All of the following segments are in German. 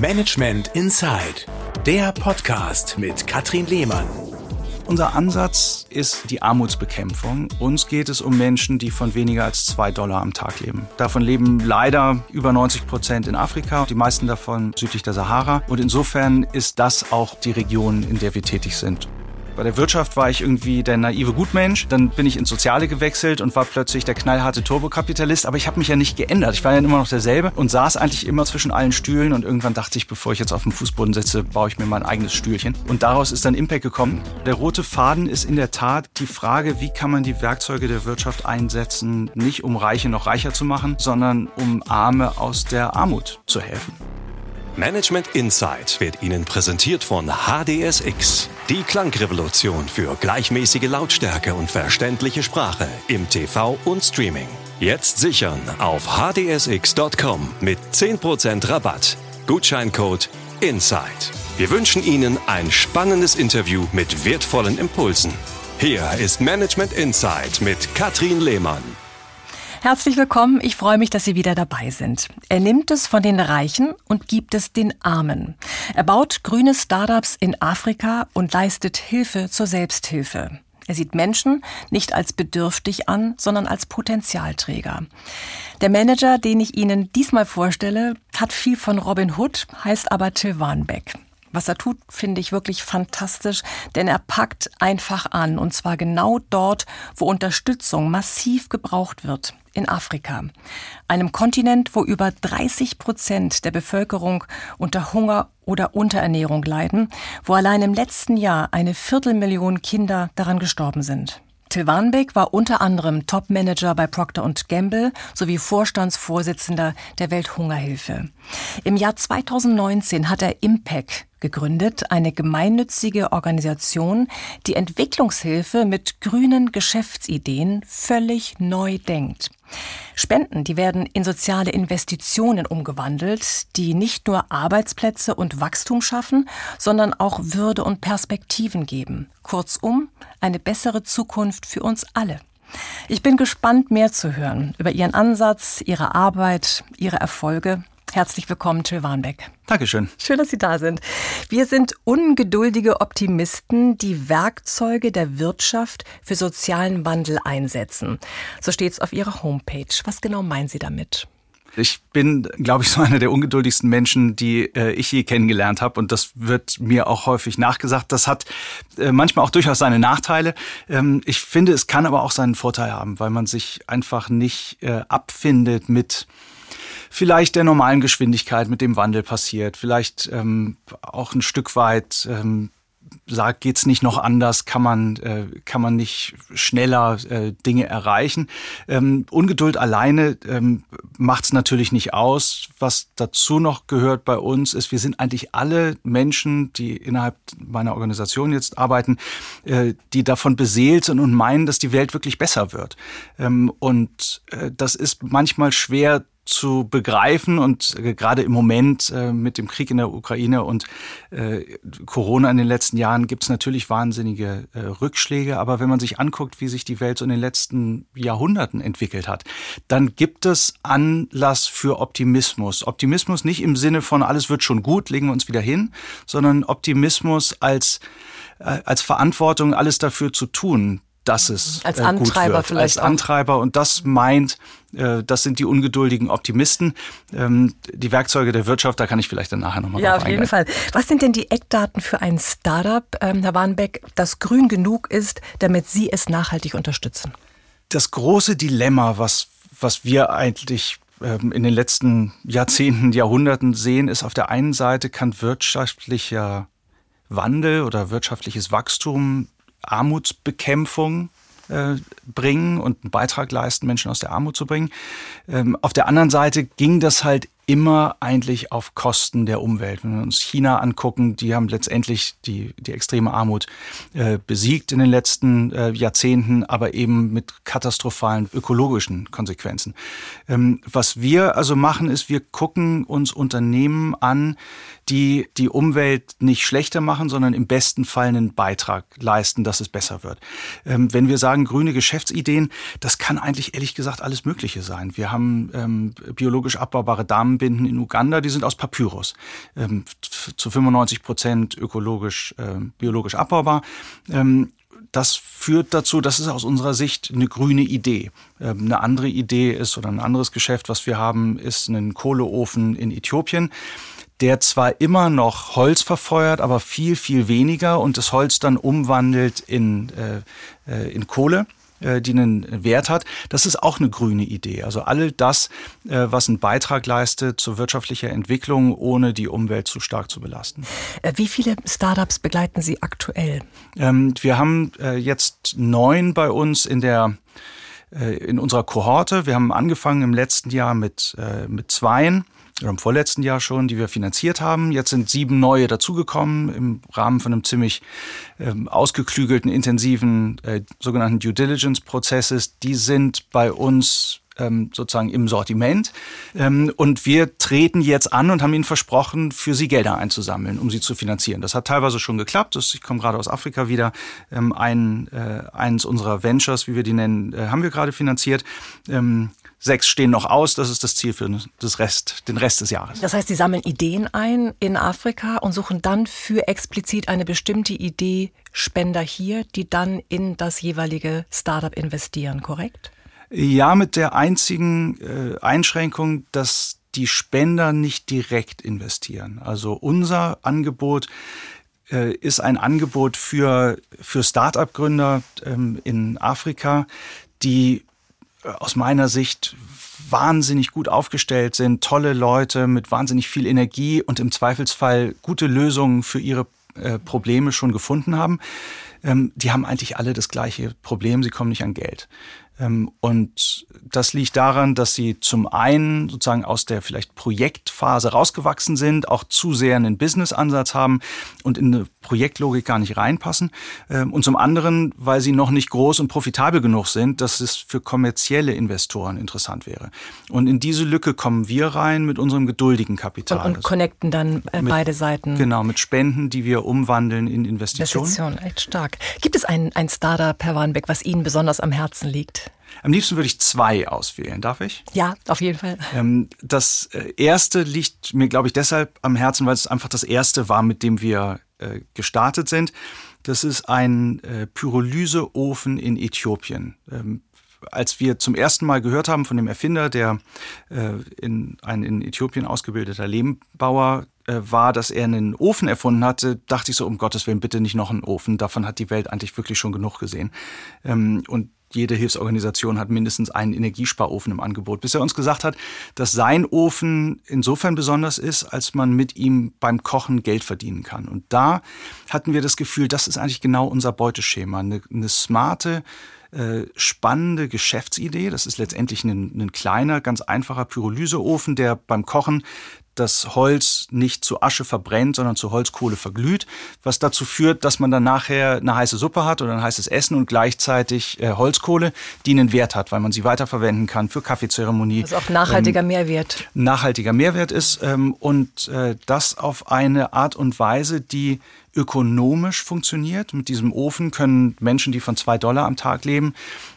Management Inside, der Podcast mit Katrin Lehmann. Unser Ansatz ist die Armutsbekämpfung. Uns geht es um Menschen, die von weniger als zwei Dollar am Tag leben. Davon leben leider über 90 Prozent in Afrika, die meisten davon südlich der Sahara. Und insofern ist das auch die Region, in der wir tätig sind. Bei der Wirtschaft war ich irgendwie der naive Gutmensch. Dann bin ich ins Soziale gewechselt und war plötzlich der knallharte Turbokapitalist. Aber ich habe mich ja nicht geändert. Ich war ja immer noch derselbe und saß eigentlich immer zwischen allen Stühlen. Und irgendwann dachte ich, bevor ich jetzt auf dem Fußboden sitze, baue ich mir mein eigenes Stühlchen. Und daraus ist dann Impact gekommen. Der rote Faden ist in der Tat die Frage, wie kann man die Werkzeuge der Wirtschaft einsetzen, nicht um Reiche noch reicher zu machen, sondern um Arme aus der Armut zu helfen. Management Insight wird Ihnen präsentiert von HDSX, die Klangrevolution für gleichmäßige Lautstärke und verständliche Sprache im TV und Streaming. Jetzt sichern auf hdsx.com mit 10% Rabatt. Gutscheincode INSIDE. Wir wünschen Ihnen ein spannendes Interview mit wertvollen Impulsen. Hier ist Management Insight mit Katrin Lehmann. Herzlich willkommen. Ich freue mich, dass Sie wieder dabei sind. Er nimmt es von den Reichen und gibt es den Armen. Er baut grüne Startups in Afrika und leistet Hilfe zur Selbsthilfe. Er sieht Menschen nicht als bedürftig an, sondern als Potenzialträger. Der Manager, den ich Ihnen diesmal vorstelle, hat viel von Robin Hood, heißt aber Till Warnbeck. Was er tut, finde ich wirklich fantastisch, denn er packt einfach an, und zwar genau dort, wo Unterstützung massiv gebraucht wird, in Afrika, einem Kontinent, wo über 30 Prozent der Bevölkerung unter Hunger oder Unterernährung leiden, wo allein im letzten Jahr eine Viertelmillion Kinder daran gestorben sind. Till Warnbeck war unter anderem Topmanager bei Procter Gamble sowie Vorstandsvorsitzender der Welthungerhilfe. Im Jahr 2019 hat er Impact gegründet, eine gemeinnützige Organisation, die Entwicklungshilfe mit grünen Geschäftsideen völlig neu denkt. Spenden, die werden in soziale Investitionen umgewandelt, die nicht nur Arbeitsplätze und Wachstum schaffen, sondern auch Würde und Perspektiven geben. Kurzum, eine bessere Zukunft für uns alle. Ich bin gespannt, mehr zu hören über Ihren Ansatz, Ihre Arbeit, Ihre Erfolge. Herzlich willkommen, Till Warnbeck. Dankeschön. Schön, dass Sie da sind. Wir sind ungeduldige Optimisten, die Werkzeuge der Wirtschaft für sozialen Wandel einsetzen. So steht es auf Ihrer Homepage. Was genau meinen Sie damit? Ich bin, glaube ich, so einer der ungeduldigsten Menschen, die äh, ich je kennengelernt habe. Und das wird mir auch häufig nachgesagt. Das hat äh, manchmal auch durchaus seine Nachteile. Ähm, ich finde, es kann aber auch seinen Vorteil haben, weil man sich einfach nicht äh, abfindet mit vielleicht der normalen Geschwindigkeit, mit dem Wandel passiert, vielleicht ähm, auch ein Stück weit ähm, sagt, geht's nicht noch anders, kann man, äh, kann man nicht schneller äh, Dinge erreichen. Ähm, Ungeduld alleine ähm, macht es natürlich nicht aus. Was dazu noch gehört bei uns ist, wir sind eigentlich alle Menschen, die innerhalb meiner Organisation jetzt arbeiten, äh, die davon beseelt sind und meinen, dass die Welt wirklich besser wird. Ähm, und äh, das ist manchmal schwer zu begreifen und äh, gerade im Moment äh, mit dem Krieg in der Ukraine und äh, Corona in den letzten Jahren gibt es natürlich wahnsinnige äh, Rückschläge, aber wenn man sich anguckt, wie sich die Welt so in den letzten Jahrhunderten entwickelt hat, dann gibt es Anlass für Optimismus. Optimismus nicht im Sinne von alles wird schon gut, legen wir uns wieder hin, sondern Optimismus als äh, als Verantwortung, alles dafür zu tun, dass es als äh, Antreiber wird. vielleicht als Antreiber und das meint, äh, das sind die ungeduldigen Optimisten. Ähm, die Werkzeuge der Wirtschaft, da kann ich vielleicht dann nachher nochmal Ja, auf jeden Fall. Was sind denn die Eckdaten für ein Startup, ähm, Herr Warnbeck, das grün genug ist, damit Sie es nachhaltig unterstützen? Das große Dilemma, was, was wir eigentlich ähm, in den letzten Jahrzehnten, Jahrhunderten sehen, ist auf der einen Seite kann wirtschaftlicher Wandel oder wirtschaftliches Wachstum Armutsbekämpfung äh, bringen und einen Beitrag leisten, Menschen aus der Armut zu bringen. Ähm, auf der anderen Seite ging das halt immer eigentlich auf Kosten der Umwelt. Wenn wir uns China angucken, die haben letztendlich die, die extreme Armut äh, besiegt in den letzten äh, Jahrzehnten, aber eben mit katastrophalen ökologischen Konsequenzen. Ähm, was wir also machen, ist, wir gucken uns Unternehmen an, die die Umwelt nicht schlechter machen, sondern im besten Fall einen Beitrag leisten, dass es besser wird. Ähm, wenn wir sagen grüne Geschäftsideen, das kann eigentlich ehrlich gesagt alles Mögliche sein. Wir haben ähm, biologisch abbaubare Damen zusammenbinden in Uganda, die sind aus Papyrus. Ähm, zu 95 Prozent ökologisch, äh, biologisch abbaubar. Ähm, das führt dazu, das ist aus unserer Sicht eine grüne Idee. Ähm, eine andere Idee ist oder ein anderes Geschäft, was wir haben, ist ein Kohleofen in Äthiopien der zwar immer noch Holz verfeuert, aber viel, viel weniger und das Holz dann umwandelt in, äh, äh in Kohle äh, die einen Wert hat. Das ist auch eine grüne Idee. Also all das, äh, was einen Beitrag leistet zur wirtschaftlicher Entwicklung, ohne die Umwelt zu stark zu belasten. Wie viele Startups begleiten Sie aktuell? Ähm, wir haben jetzt neun bei uns in der in unserer Kohorte. Wir haben angefangen im letzten Jahr mit, mit zweien oder im vorletzten Jahr schon, die wir finanziert haben. Jetzt sind sieben neue dazugekommen im Rahmen von einem ziemlich ähm, ausgeklügelten, intensiven äh, sogenannten Due Diligence-Prozesses. Die sind bei uns ähm, sozusagen im Sortiment. Ähm, und wir treten jetzt an und haben ihnen versprochen, für sie Gelder einzusammeln, um sie zu finanzieren. Das hat teilweise schon geklappt. ich komme gerade aus Afrika wieder. Ähm, ein, äh, eins unserer Ventures, wie wir die nennen, äh, haben wir gerade finanziert. Sechs stehen noch aus. Das ist das Ziel für das Rest, den Rest des Jahres. Das heißt, Sie sammeln Ideen ein in Afrika und suchen dann für explizit eine bestimmte Idee Spender hier, die dann in das jeweilige Startup investieren, korrekt? Ja, mit der einzigen äh, Einschränkung, dass die Spender nicht direkt investieren. Also unser Angebot äh, ist ein Angebot für, für Start-up-Gründer ähm, in Afrika, die aus meiner Sicht wahnsinnig gut aufgestellt sind, tolle Leute mit wahnsinnig viel Energie und im Zweifelsfall gute Lösungen für ihre äh, Probleme schon gefunden haben. Ähm, die haben eigentlich alle das gleiche Problem, sie kommen nicht an Geld. Ähm, und das liegt daran, dass sie zum einen sozusagen aus der vielleicht Projektphase rausgewachsen sind, auch zu sehr einen Business-Ansatz haben und in eine Projektlogik gar nicht reinpassen. Ähm, und zum anderen, weil sie noch nicht groß und profitabel genug sind, dass es für kommerzielle Investoren interessant wäre. Und in diese Lücke kommen wir rein mit unserem geduldigen Kapital. Und, und connecten dann äh, mit, beide Seiten. Genau, mit Spenden, die wir umwandeln in Investitionen. Investitionen, echt stark. Gibt es ein, ein Startup, Herr Warnbeck, was Ihnen besonders am Herzen liegt? Am liebsten würde ich zwei auswählen. Darf ich? Ja, auf jeden Fall. Ähm, das äh, erste liegt mir, glaube ich, deshalb am Herzen, weil es einfach das erste war, mit dem wir äh, gestartet sind. Das ist ein äh, Pyrolyseofen in Äthiopien. Ähm, als wir zum ersten Mal gehört haben von dem Erfinder, der in, ein in Äthiopien ausgebildeter Lehmbauer war, dass er einen Ofen erfunden hatte, dachte ich so, um Gottes Willen, bitte nicht noch einen Ofen. Davon hat die Welt eigentlich wirklich schon genug gesehen. Ähm, und jede Hilfsorganisation hat mindestens einen Energiesparofen im Angebot. Bis er uns gesagt hat, dass sein Ofen insofern besonders ist, als man mit ihm beim Kochen Geld verdienen kann. Und da hatten wir das Gefühl, das ist eigentlich genau unser Beuteschema. Eine, eine smarte, äh, spannende Geschäftsidee. Das ist letztendlich ein, ein kleiner, ganz einfacher Pyrolyseofen, der beim Kochen das Holz nicht zu Asche verbrennt, sondern zu Holzkohle verglüht, was dazu führt, dass man dann nachher eine heiße Suppe hat oder ein heißes Essen und gleichzeitig äh, Holzkohle, die einen Wert hat, weil man sie weiterverwenden kann für Kaffeezeremonie. Ist auch nachhaltiger ähm, Mehrwert. Nachhaltiger Mehrwert ist ähm, und äh, das auf eine Art und Weise, die ökonomisch funktioniert. Mit diesem Ofen können Menschen, die von zwei Dollar am Tag leben,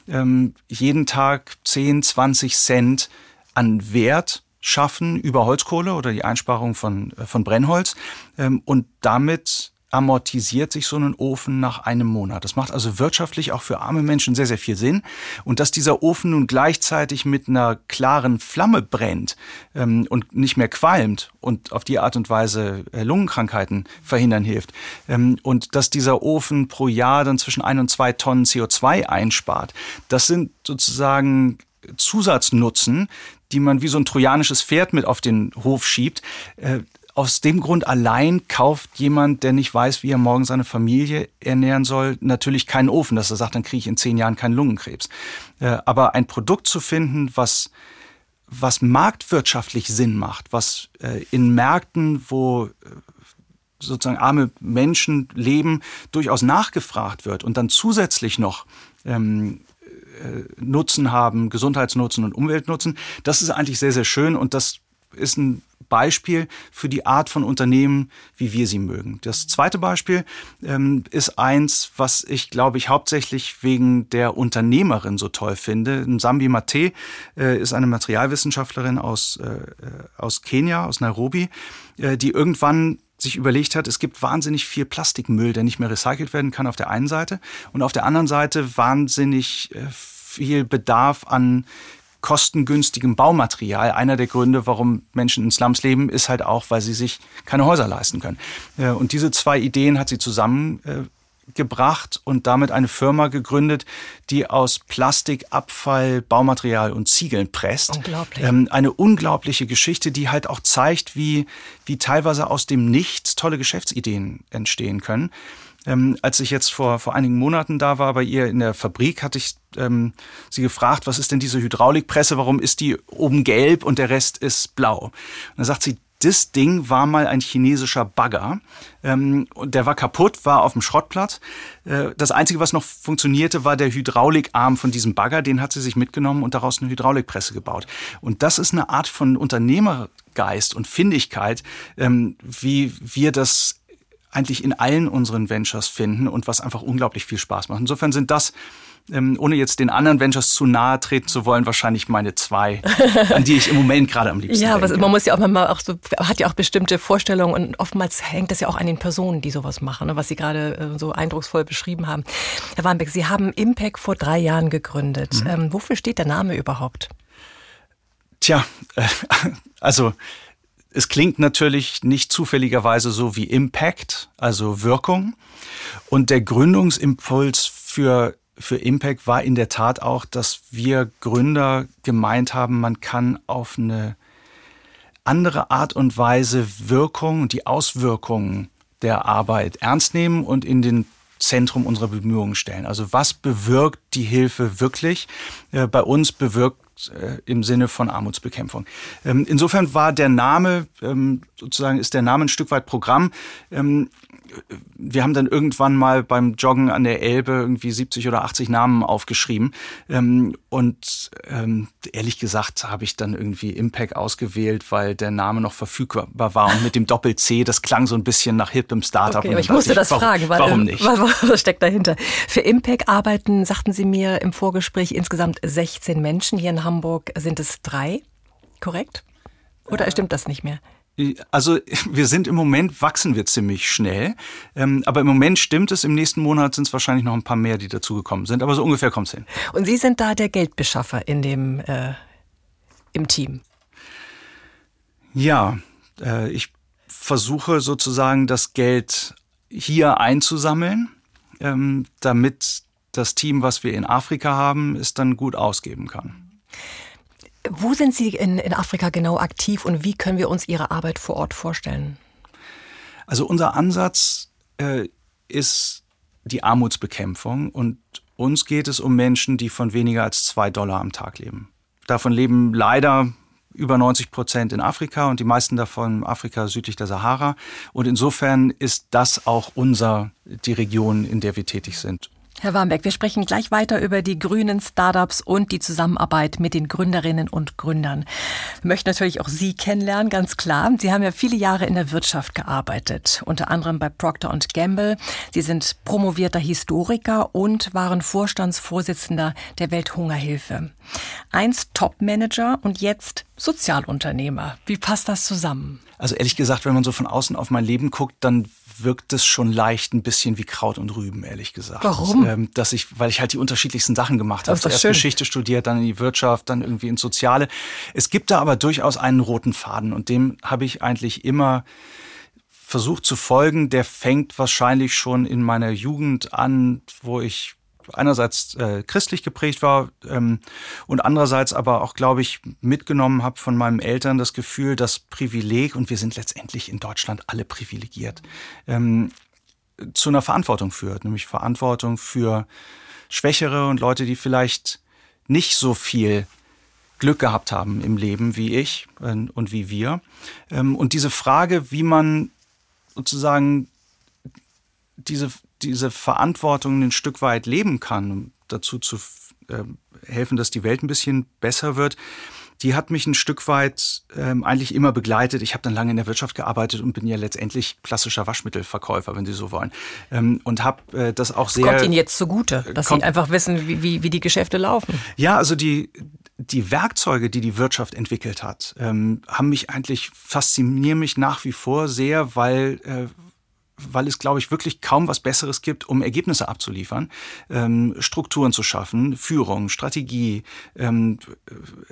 ähm, jeden Tag 10, 20 Cent an Wert schaffen über Holzkohle oder die Einsparung von, äh, von Brennholz ähm, und damit amortisiert sich so ein Ofen nach einem Monat. Das macht also wirtschaftlich auch für arme Menschen sehr, sehr viel Sinn. Und dass dieser Ofen nun gleichzeitig mit einer klaren Flamme brennt ähm, und nicht mehr qualmt und auf die Art und Weise äh, Lungenkrankheiten verhindern hilft. Ähm, und dass dieser Ofen pro Jahr dann zwischen ein und zwei Tonnen CO2 einspart. Das sind sozusagen Zusatznutzen, die man wie so ein trojanisches Pferd mit auf den Hof schiebt. Äh, aus dem Grund allein kauft jemand, der nicht weiß, wie er morgen seine Familie ernähren soll, natürlich keinen Ofen, dass er sagt, dann kriege ich in zehn Jahren keinen Lungenkrebs. Äh, aber ein Produkt zu finden, was was marktwirtschaftlich Sinn macht, was äh, in Märkten, wo sozusagen arme Menschen leben, durchaus nachgefragt wird und dann zusätzlich noch ähm, äh, Nutzen haben, Gesundheitsnutzen und Umweltnutzen. Das ist eigentlich sehr, sehr schön und das ist ein Beispiel für die Art von Unternehmen, wie wir sie mögen. Das zweite Beispiel ähm, ist eins, was ich glaube ich hauptsächlich wegen der Unternehmerin so toll finde. Sambi Mate äh, ist eine Materialwissenschaftlerin aus, äh, aus Kenia, aus Nairobi, äh, die irgendwann sich überlegt hat, es gibt wahnsinnig viel Plastikmüll, der nicht mehr recycelt werden kann auf der einen Seite und auf der anderen Seite wahnsinnig äh, viel Bedarf an kostengünstigem Baumaterial. Einer der Gründe, warum Menschen in Slums leben, ist halt auch, weil sie sich keine Häuser leisten können. Äh, und diese zwei Ideen hat sie zusammengebracht und damit eine Firma gegründet, die aus Plastik, Abfall, Baumaterial und Ziegeln presst. Unglaublich. Ähm, eine unglaubliche Geschichte, die halt auch zeigt, wie, wie teilweise aus dem Nichts tolle Geschäftsideen entstehen können. Ähm, als ich jetzt vor, vor einigen Monaten da war bei ihr in der Fabrik, hatte ich ähm, sie gefragt, was ist denn diese Hydraulikpresse, warum ist die oben gelb und der Rest ist blau? Und dann sagt sie, das Ding war mal ein chinesischer Bagger. Ähm, und der war kaputt, war auf dem Schrottplatz. Äh, das Einzige, was noch funktionierte, war der Hydraulikarm von diesem Bagger. Den hat sie sich mitgenommen und daraus eine Hydraulikpresse gebaut. Und das ist eine Art von Unternehmergeist und Findigkeit, ähm, wie wir das eigentlich in allen unseren Ventures finden und was einfach unglaublich viel Spaß macht. Insofern sind das ähm, ohne jetzt den anderen Ventures zu nahe treten zu wollen, wahrscheinlich meine zwei, an die ich im Moment gerade am liebsten Ja, denke. aber man muss ja auch mal auch so, hat ja auch bestimmte Vorstellungen und oftmals hängt das ja auch an den Personen, die sowas machen, ne, was Sie gerade äh, so eindrucksvoll beschrieben haben. Herr Warnbeck, Sie haben Impact vor drei Jahren gegründet. Mhm. Ähm, wofür steht der Name überhaupt? Tja, äh, also es klingt natürlich nicht zufälligerweise so wie Impact, also Wirkung. Und der Gründungsimpuls für, für Impact war in der Tat auch, dass wir Gründer gemeint haben, man kann auf eine andere Art und Weise Wirkung die Auswirkungen der Arbeit ernst nehmen und in den Zentrum unserer Bemühungen stellen. Also was bewirkt die Hilfe wirklich? Äh, bei uns bewirkt im Sinne von Armutsbekämpfung. Ähm, insofern war der Name, ähm, sozusagen ist der Name ein Stück weit Programm. Ähm, wir haben dann irgendwann mal beim Joggen an der Elbe irgendwie 70 oder 80 Namen aufgeschrieben. Und ehrlich gesagt habe ich dann irgendwie Impact ausgewählt, weil der Name noch verfügbar war. Und mit dem Doppel-C, das klang so ein bisschen nach hippem Startup. Okay, aber ich musste ich, das warum, fragen, weil, warum nicht? Was steckt dahinter? Für Impact arbeiten, sagten Sie mir im Vorgespräch, insgesamt 16 Menschen. Hier in Hamburg sind es drei, korrekt? Oder stimmt das nicht mehr? Also wir sind im Moment, wachsen wir ziemlich schnell. Ähm, aber im Moment stimmt es, im nächsten Monat sind es wahrscheinlich noch ein paar mehr, die dazugekommen sind. Aber so ungefähr kommt es hin. Und Sie sind da der Geldbeschaffer in dem, äh, im Team? Ja, äh, ich versuche sozusagen das Geld hier einzusammeln, ähm, damit das Team, was wir in Afrika haben, es dann gut ausgeben kann. Wo sind Sie in, in Afrika genau aktiv und wie können wir uns Ihre Arbeit vor Ort vorstellen? Also unser Ansatz äh, ist die Armutsbekämpfung und uns geht es um Menschen, die von weniger als zwei Dollar am Tag leben. Davon leben leider über 90 Prozent in Afrika und die meisten davon Afrika südlich der Sahara. Und insofern ist das auch unser, die Region, in der wir tätig sind. Herr Warmbeck, wir sprechen gleich weiter über die grünen Startups und die Zusammenarbeit mit den Gründerinnen und Gründern. Wir möchten natürlich auch Sie kennenlernen, ganz klar. Sie haben ja viele Jahre in der Wirtschaft gearbeitet, unter anderem bei Procter Gamble. Sie sind promovierter Historiker und waren Vorstandsvorsitzender der Welthungerhilfe. Einst Topmanager und jetzt Sozialunternehmer. Wie passt das zusammen? Also ehrlich gesagt, wenn man so von außen auf mein Leben guckt, dann wirkt es schon leicht ein bisschen wie Kraut und Rüben, ehrlich gesagt. Warum? Ähm, dass ich, weil ich halt die unterschiedlichsten Sachen gemacht habe. Zuerst schön. Geschichte studiert, dann in die Wirtschaft, dann irgendwie ins Soziale. Es gibt da aber durchaus einen roten Faden und dem habe ich eigentlich immer versucht zu folgen. Der fängt wahrscheinlich schon in meiner Jugend an, wo ich einerseits äh, christlich geprägt war ähm, und andererseits aber auch, glaube ich, mitgenommen habe von meinen Eltern das Gefühl, das Privileg, und wir sind letztendlich in Deutschland alle privilegiert, ähm, zu einer Verantwortung führt, nämlich Verantwortung für Schwächere und Leute, die vielleicht nicht so viel Glück gehabt haben im Leben wie ich äh, und wie wir. Ähm, und diese Frage, wie man sozusagen diese, diese Verantwortung ein Stück weit leben kann, um dazu zu äh, helfen, dass die Welt ein bisschen besser wird, die hat mich ein Stück weit ähm, eigentlich immer begleitet. Ich habe dann lange in der Wirtschaft gearbeitet und bin ja letztendlich klassischer Waschmittelverkäufer, wenn Sie so wollen. Ähm, und habe äh, das auch sehr. Kommt Ihnen jetzt zugute, dass Sie einfach wissen, wie, wie, wie die Geschäfte laufen? Ja, also die, die Werkzeuge, die die Wirtschaft entwickelt hat, ähm, haben mich eigentlich faszinieren mich nach wie vor sehr, weil äh, weil es, glaube ich, wirklich kaum was Besseres gibt, um Ergebnisse abzuliefern, ähm, Strukturen zu schaffen, Führung, Strategie, ähm,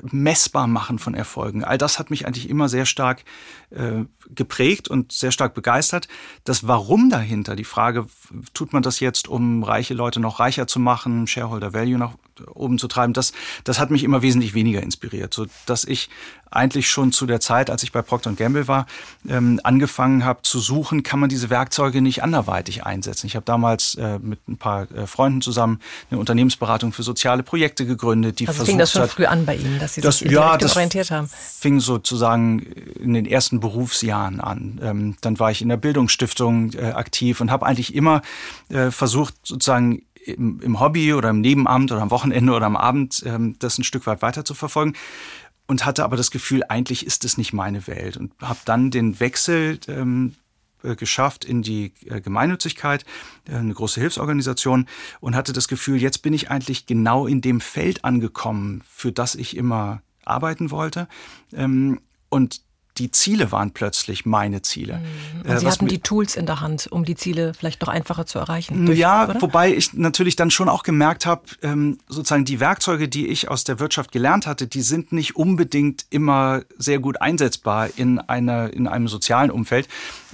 messbar machen von Erfolgen. All das hat mich eigentlich immer sehr stark äh, geprägt und sehr stark begeistert. Das Warum dahinter, die Frage, tut man das jetzt, um reiche Leute noch reicher zu machen, Shareholder Value noch oben zu treiben, das, das hat mich immer wesentlich weniger inspiriert, so dass ich eigentlich schon zu der Zeit, als ich bei Procter Gamble war, ähm, angefangen habe zu suchen, kann man diese Werkzeuge nicht anderweitig einsetzen. Ich habe damals äh, mit ein paar äh, Freunden zusammen eine Unternehmensberatung für soziale Projekte gegründet. Die also fing das schon hat, früh an bei Ihnen, dass Sie das, sich ja, das orientiert haben? fing sozusagen in den ersten Berufsjahren an. Ähm, dann war ich in der Bildungsstiftung äh, aktiv und habe eigentlich immer äh, versucht, sozusagen im, im, Hobby oder im Nebenamt oder am Wochenende oder am Abend ähm, das ein Stück weit weiter zu verfolgen und hatte aber das Gefühl, eigentlich ist es nicht meine Welt und habe dann den Wechsel ähm, äh, geschafft in die äh, Gemeinnützigkeit, äh, eine große Hilfsorganisation und hatte das Gefühl, jetzt bin ich eigentlich genau in dem Feld angekommen, für das ich immer arbeiten wollte. Ähm, und die Ziele waren plötzlich meine Ziele. Mhm. Und Sie hatten die Tools in der Hand, um die Ziele vielleicht noch einfacher zu erreichen. Durch, ja, oder? wobei ich natürlich dann schon auch gemerkt habe, ähm, sozusagen die Werkzeuge, die ich aus der Wirtschaft gelernt hatte, die sind nicht unbedingt immer sehr gut einsetzbar in, einer, in einem sozialen Umfeld,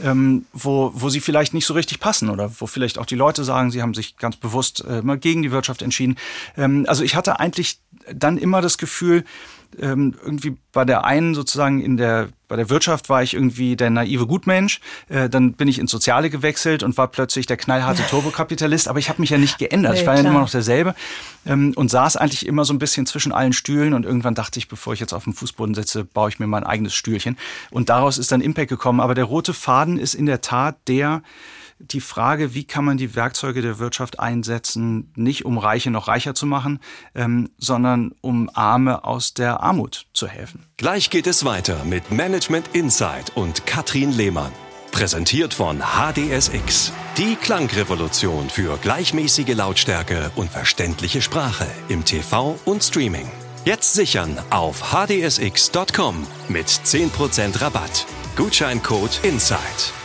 ähm, wo, wo sie vielleicht nicht so richtig passen oder wo vielleicht auch die Leute sagen, sie haben sich ganz bewusst äh, mal gegen die Wirtschaft entschieden. Ähm, also ich hatte eigentlich dann immer das Gefühl, ähm, irgendwie bei der einen sozusagen in der bei der Wirtschaft war ich irgendwie der naive Gutmensch, äh, dann bin ich ins Soziale gewechselt und war plötzlich der knallharte Turbokapitalist, aber ich habe mich ja nicht geändert, nee, ich war ja immer noch derselbe. Ähm, und saß eigentlich immer so ein bisschen zwischen allen Stühlen. Und irgendwann dachte ich, bevor ich jetzt auf dem Fußboden sitze, baue ich mir mein eigenes Stühlchen. Und daraus ist dann Impact gekommen, aber der rote Faden ist in der Tat der, die Frage, wie kann man die Werkzeuge der Wirtschaft einsetzen, nicht um Reiche noch reicher zu machen, ähm, sondern um Arme aus der Armut zu helfen. Gleich geht es weiter mit Management Insight und Katrin Lehmann. Präsentiert von HDSX. Die Klangrevolution für gleichmäßige Lautstärke und verständliche Sprache im TV und Streaming. Jetzt sichern auf hdsx.com mit 10% Rabatt. Gutscheincode INSIDE.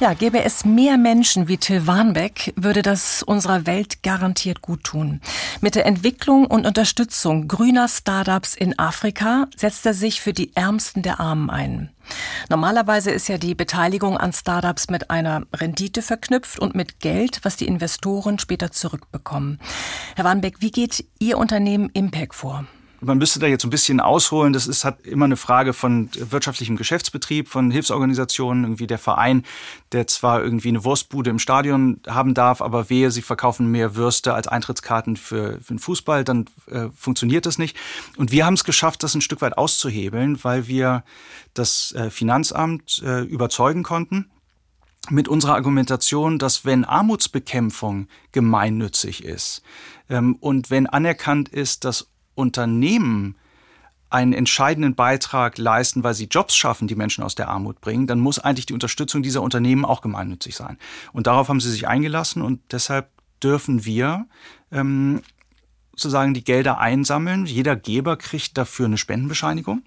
Ja, gäbe es mehr Menschen wie Till Warnbeck, würde das unserer Welt garantiert gut tun. Mit der Entwicklung und Unterstützung grüner Startups in Afrika setzt er sich für die Ärmsten der Armen ein. Normalerweise ist ja die Beteiligung an Startups mit einer Rendite verknüpft und mit Geld, was die Investoren später zurückbekommen. Herr Warnbeck, wie geht Ihr Unternehmen Impact vor? Man müsste da jetzt ein bisschen ausholen. Das ist hat immer eine Frage von wirtschaftlichem Geschäftsbetrieb, von Hilfsorganisationen, irgendwie der Verein, der zwar irgendwie eine Wurstbude im Stadion haben darf, aber wehe, sie verkaufen mehr Würste als Eintrittskarten für, für den Fußball, dann äh, funktioniert das nicht. Und wir haben es geschafft, das ein Stück weit auszuhebeln, weil wir das äh, Finanzamt äh, überzeugen konnten mit unserer Argumentation, dass wenn Armutsbekämpfung gemeinnützig ist ähm, und wenn anerkannt ist, dass Unternehmen einen entscheidenden Beitrag leisten, weil sie Jobs schaffen, die Menschen aus der Armut bringen, dann muss eigentlich die Unterstützung dieser Unternehmen auch gemeinnützig sein. Und darauf haben sie sich eingelassen und deshalb dürfen wir ähm, sozusagen die Gelder einsammeln. Jeder Geber kriegt dafür eine Spendenbescheinigung.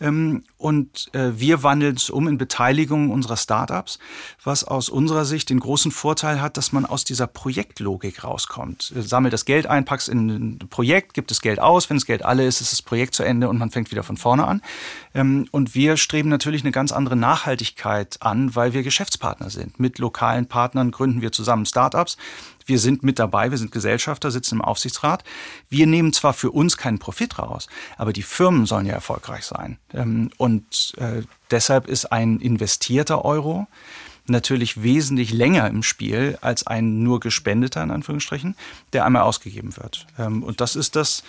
Ähm, und äh, wir wandeln es um in Beteiligung unserer Startups, was aus unserer Sicht den großen Vorteil hat, dass man aus dieser Projektlogik rauskommt. Sammelt das Geld ein, packst in ein Projekt, gibt das Geld aus. Wenn das Geld alle ist, ist das Projekt zu Ende und man fängt wieder von vorne an. Ähm, und wir streben natürlich eine ganz andere Nachhaltigkeit an, weil wir Geschäftspartner sind. Mit lokalen Partnern gründen wir zusammen Startups wir sind mit dabei, wir sind Gesellschafter, sitzen im Aufsichtsrat. Wir nehmen zwar für uns keinen Profit raus, aber die Firmen sollen ja erfolgreich sein. Ähm, und äh, deshalb ist ein investierter Euro natürlich wesentlich länger im Spiel als ein nur gespendeter, in Anführungsstrichen, der einmal ausgegeben wird. Ähm, und das ist das,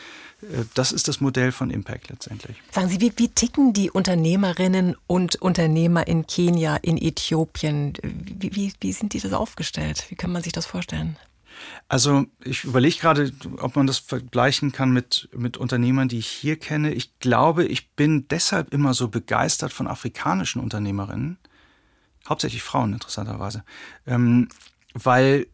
das ist das Modell von Impact letztendlich. Sagen Sie, wie, wie ticken die Unternehmerinnen und Unternehmer in Kenia, in Äthiopien? Wie, wie, wie sind die das aufgestellt? Wie kann man sich das vorstellen? Also ich überlege gerade, ob man das vergleichen kann mit, mit Unternehmern, die ich hier kenne. Ich glaube, ich bin deshalb immer so begeistert von afrikanischen Unternehmerinnen, hauptsächlich Frauen interessanterweise, ähm, weil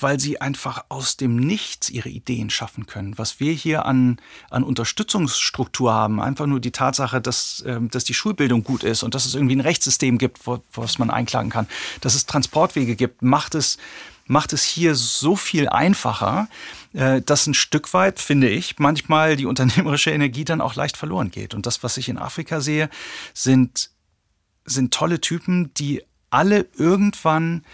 weil sie einfach aus dem Nichts ihre Ideen schaffen können. Was wir hier an, an Unterstützungsstruktur haben, einfach nur die Tatsache, dass, äh, dass die Schulbildung gut ist und dass es irgendwie ein Rechtssystem gibt, wo, was man einklagen kann, dass es Transportwege gibt, macht es, macht es hier so viel einfacher, äh, dass ein Stück weit, finde ich, manchmal die unternehmerische Energie dann auch leicht verloren geht. Und das, was ich in Afrika sehe, sind, sind tolle Typen, die alle irgendwann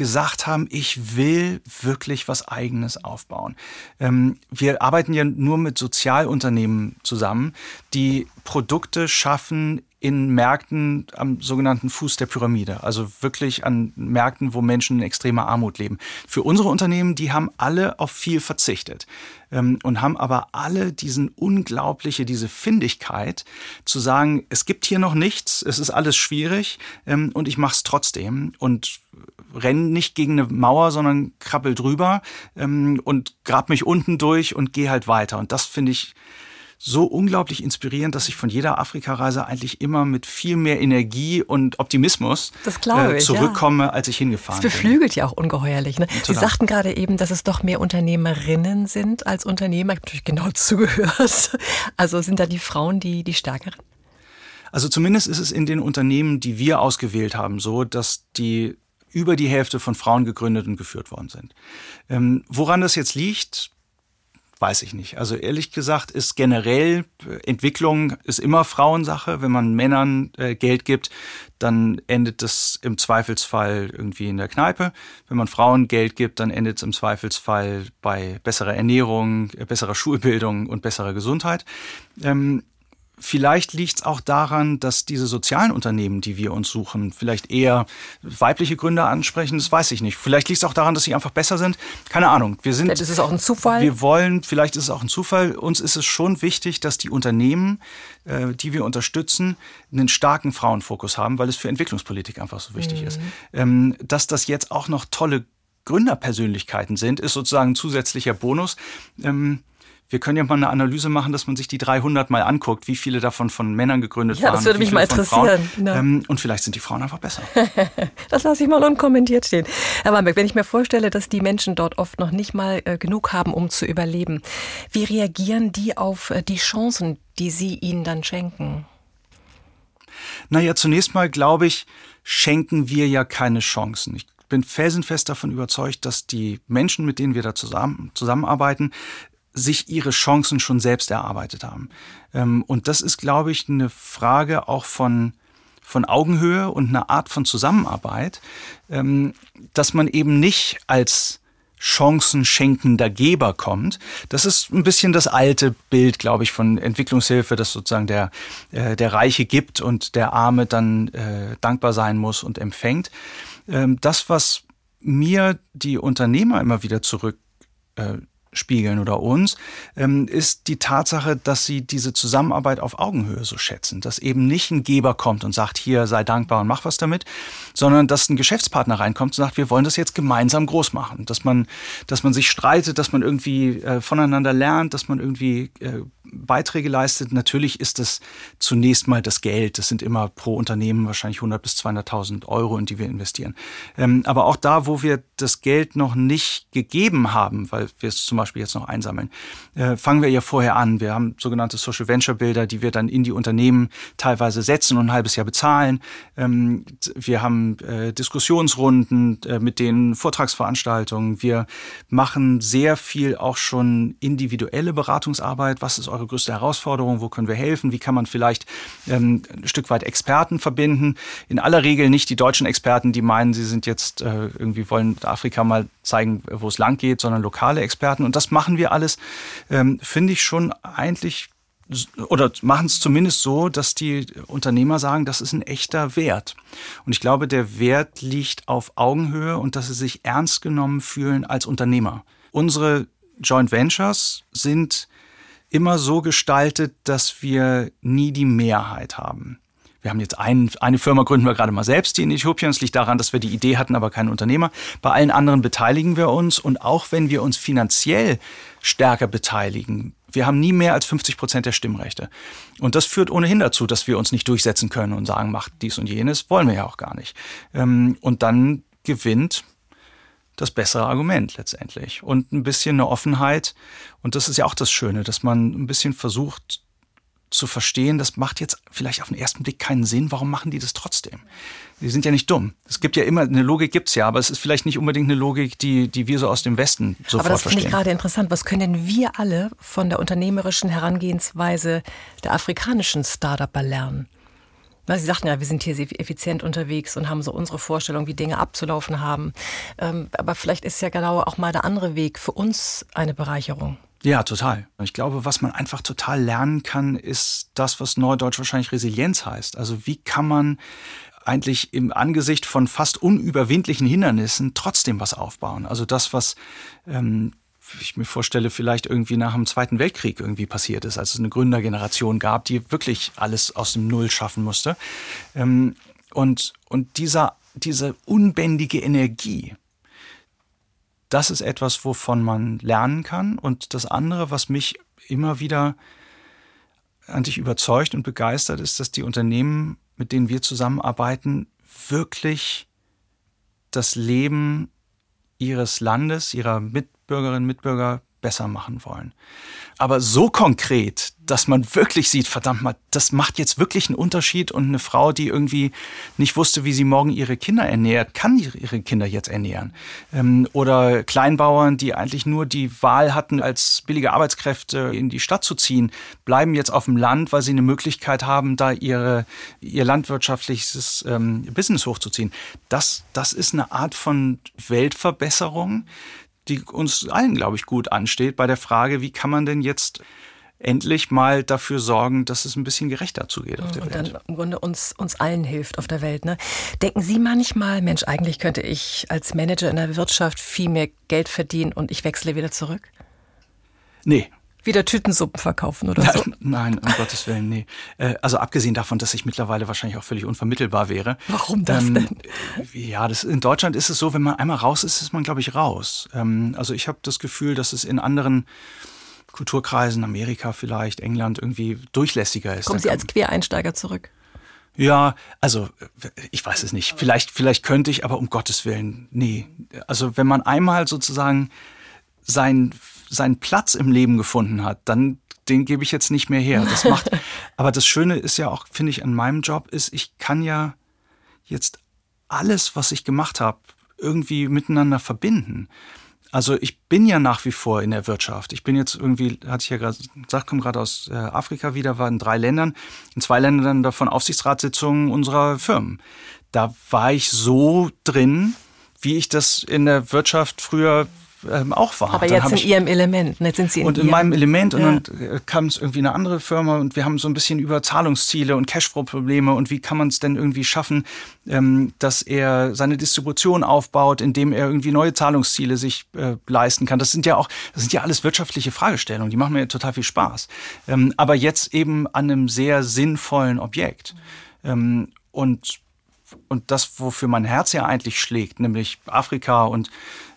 gesagt haben, ich will wirklich was eigenes aufbauen. Ähm, wir arbeiten ja nur mit Sozialunternehmen zusammen, die Produkte schaffen in Märkten am sogenannten Fuß der Pyramide, also wirklich an Märkten, wo Menschen in extremer Armut leben. Für unsere Unternehmen, die haben alle auf viel verzichtet ähm, und haben aber alle diesen unglaubliche, diese Findigkeit zu sagen, es gibt hier noch nichts, es ist alles schwierig ähm, und ich mache es trotzdem und renn nicht gegen eine Mauer, sondern krabbel drüber ähm, und grab mich unten durch und gehe halt weiter. Und das finde ich so unglaublich inspirierend, dass ich von jeder Afrikareise eigentlich immer mit viel mehr Energie und Optimismus äh, zurückkomme, ja. als ich hingefahren bin. Das beflügelt bin. ja auch ungeheuerlich. Ne? Sie sagten gerade eben, dass es doch mehr Unternehmerinnen sind als Unternehmer. Ich habe natürlich genau zugehört. Also sind da die Frauen die, die stärkeren? Also zumindest ist es in den Unternehmen, die wir ausgewählt haben, so, dass die über die Hälfte von Frauen gegründet und geführt worden sind. Ähm, woran das jetzt liegt, weiß ich nicht. Also ehrlich gesagt ist generell äh, Entwicklung ist immer Frauensache. Wenn man Männern äh, Geld gibt, dann endet das im Zweifelsfall irgendwie in der Kneipe. Wenn man Frauen Geld gibt, dann endet es im Zweifelsfall bei besserer Ernährung, äh, besserer Schulbildung und besserer Gesundheit. Ähm, Vielleicht liegt es auch daran, dass diese sozialen Unternehmen, die wir uns suchen, vielleicht eher weibliche Gründer ansprechen. Das weiß ich nicht. Vielleicht liegt es auch daran, dass sie einfach besser sind. Keine Ahnung. Wir sind. Vielleicht ist es auch ein Zufall. Wir wollen. Vielleicht ist es auch ein Zufall. Uns ist es schon wichtig, dass die Unternehmen, äh, die wir unterstützen, einen starken Frauenfokus haben, weil es für Entwicklungspolitik einfach so wichtig mhm. ist. Ähm, dass das jetzt auch noch tolle Gründerpersönlichkeiten sind, ist sozusagen ein zusätzlicher Bonus. Ähm, wir können ja mal eine Analyse machen, dass man sich die 300 mal anguckt, wie viele davon von Männern gegründet ja, waren. Das würde mich mal interessieren. Genau. Ähm, und vielleicht sind die Frauen einfach besser. das lasse ich mal unkommentiert stehen. Herr Wambeck, wenn ich mir vorstelle, dass die Menschen dort oft noch nicht mal äh, genug haben, um zu überleben, wie reagieren die auf äh, die Chancen, die Sie ihnen dann schenken? Naja, zunächst mal glaube ich, schenken wir ja keine Chancen. Ich bin felsenfest davon überzeugt, dass die Menschen, mit denen wir da zusammen, zusammenarbeiten, sich ihre Chancen schon selbst erarbeitet haben. Ähm, und das ist, glaube ich, eine Frage auch von, von Augenhöhe und einer Art von Zusammenarbeit, ähm, dass man eben nicht als chancenschenkender Geber kommt. Das ist ein bisschen das alte Bild, glaube ich, von Entwicklungshilfe, dass sozusagen der, äh, der Reiche gibt und der Arme dann äh, dankbar sein muss und empfängt. Ähm, das, was mir die Unternehmer immer wieder zurück äh, spiegeln oder uns, ähm, ist die Tatsache, dass sie diese Zusammenarbeit auf Augenhöhe so schätzen. Dass eben nicht ein Geber kommt und sagt, hier sei dankbar und mach was damit, sondern dass ein Geschäftspartner reinkommt und sagt, wir wollen das jetzt gemeinsam groß machen. Dass man, dass man sich streitet, dass man irgendwie äh, voneinander lernt, dass man irgendwie äh, Beiträge leistet. Natürlich ist das zunächst mal das Geld. Das sind immer pro Unternehmen wahrscheinlich 100 bis 200.000 Euro, in die wir investieren. Ähm, aber auch da, wo wir das Geld noch nicht gegeben haben, weil wir es zum Beispiel jetzt noch einsammeln, äh, fangen wir ja vorher an. Wir haben sogenannte Social Venture Bilder, die wir dann in die Unternehmen teilweise setzen und ein halbes Jahr bezahlen. Ähm, wir haben äh, Diskussionsrunden äh, mit den Vortragsveranstaltungen. Wir machen sehr viel auch schon individuelle Beratungsarbeit. Was ist eure größte Herausforderung? Wo können wir helfen? Wie kann man vielleicht ähm, ein Stück weit Experten verbinden? In aller Regel nicht die deutschen Experten, die meinen, sie sind jetzt äh, irgendwie wollen Afrika mal zeigen, wo es lang geht, sondern lokale Experten. Und das machen wir alles, ähm, finde ich schon eigentlich oder machen es zumindest so, dass die Unternehmer sagen, das ist ein echter Wert. Und ich glaube, der Wert liegt auf Augenhöhe und dass sie sich ernst genommen fühlen als Unternehmer. Unsere Joint Ventures sind immer so gestaltet, dass wir nie die Mehrheit haben. Wir haben jetzt ein, eine Firma gründen wir gerade mal selbst, die in Äthiopien. Es liegt daran, dass wir die Idee hatten, aber keinen Unternehmer. Bei allen anderen beteiligen wir uns und auch wenn wir uns finanziell stärker beteiligen, wir haben nie mehr als 50 Prozent der Stimmrechte. Und das führt ohnehin dazu, dass wir uns nicht durchsetzen können und sagen, macht dies und jenes. Wollen wir ja auch gar nicht. Ähm, und dann gewinnt das bessere Argument letztendlich. Und ein bisschen eine Offenheit. Und das ist ja auch das Schöne, dass man ein bisschen versucht zu verstehen, das macht jetzt vielleicht auf den ersten Blick keinen Sinn. Warum machen die das trotzdem? Die sind ja nicht dumm. Es gibt ja immer, eine Logik gibt's ja, aber es ist vielleicht nicht unbedingt eine Logik, die, die wir so aus dem Westen sofort verstehen. Aber das finde ich gerade interessant. Was können denn wir alle von der unternehmerischen Herangehensweise der afrikanischen Startupper lernen? Sie sagten ja, wir sind hier sehr effizient unterwegs und haben so unsere Vorstellung, wie Dinge abzulaufen haben. Ähm, aber vielleicht ist ja genau auch mal der andere Weg für uns eine Bereicherung. Ja, total. Ich glaube, was man einfach total lernen kann, ist das, was Neudeutsch wahrscheinlich Resilienz heißt. Also wie kann man eigentlich im Angesicht von fast unüberwindlichen Hindernissen trotzdem was aufbauen? Also das, was ähm, ich mir vorstelle, vielleicht irgendwie nach dem Zweiten Weltkrieg irgendwie passiert ist, als es eine Gründergeneration gab, die wirklich alles aus dem Null schaffen musste. Ähm, und, und dieser, diese unbändige Energie, das ist etwas, wovon man lernen kann. Und das andere, was mich immer wieder an dich überzeugt und begeistert, ist, dass die Unternehmen, mit denen wir zusammenarbeiten, wirklich das Leben ihres Landes, ihrer Mitbürgerinnen und Mitbürger besser machen wollen. Aber so konkret, dass man wirklich sieht, verdammt mal, das macht jetzt wirklich einen Unterschied und eine Frau, die irgendwie nicht wusste, wie sie morgen ihre Kinder ernährt, kann ihre Kinder jetzt ernähren. Ähm, oder Kleinbauern, die eigentlich nur die Wahl hatten, als billige Arbeitskräfte in die Stadt zu ziehen, bleiben jetzt auf dem Land, weil sie eine Möglichkeit haben, da ihre, ihr landwirtschaftliches ähm, Business hochzuziehen. Das, das ist eine Art von Weltverbesserung, die uns allen, glaube ich, gut ansteht bei der Frage, wie kann man denn jetzt endlich mal dafür sorgen, dass es ein bisschen gerechter zugeht auf der und Welt. Und dann im Grunde uns, uns allen hilft auf der Welt. Ne? Denken Sie manchmal, Mensch, eigentlich könnte ich als Manager in der Wirtschaft viel mehr Geld verdienen und ich wechsle wieder zurück? Nee, wieder Tütensuppen verkaufen oder so? Nein, um Gottes Willen, nee. Äh, also abgesehen davon, dass ich mittlerweile wahrscheinlich auch völlig unvermittelbar wäre. Warum das ähm, denn? Ja, das, in Deutschland ist es so, wenn man einmal raus ist, ist man, glaube ich, raus. Ähm, also ich habe das Gefühl, dass es in anderen Kulturkreisen, Amerika vielleicht, England irgendwie durchlässiger ist. Kommen Sie als Quereinsteiger zurück? Ja, also ich weiß es nicht. Vielleicht, vielleicht könnte ich, aber um Gottes Willen, nee. Also wenn man einmal sozusagen sein seinen Platz im Leben gefunden hat, dann den gebe ich jetzt nicht mehr her. Das macht, aber das Schöne ist ja auch, finde ich, an meinem Job ist, ich kann ja jetzt alles, was ich gemacht habe, irgendwie miteinander verbinden. Also ich bin ja nach wie vor in der Wirtschaft. Ich bin jetzt irgendwie, hatte ich ja gerade gesagt, komme gerade aus äh, Afrika wieder, war in drei Ländern, in zwei Ländern davon Aufsichtsratssitzungen unserer Firmen. Da war ich so drin, wie ich das in der Wirtschaft früher ähm, auch war. Aber jetzt in Ihrem Element. Jetzt sind Sie in und in meinem Element. Und ja. dann äh, kam es irgendwie eine andere Firma und wir haben so ein bisschen über Zahlungsziele und Cashflow-Probleme und wie kann man es denn irgendwie schaffen, ähm, dass er seine Distribution aufbaut, indem er irgendwie neue Zahlungsziele sich äh, leisten kann. Das sind ja auch, das sind ja alles wirtschaftliche Fragestellungen, die machen mir total viel Spaß. Ähm, aber jetzt eben an einem sehr sinnvollen Objekt. Ähm, und und das, wofür mein Herz ja eigentlich schlägt, nämlich Afrika und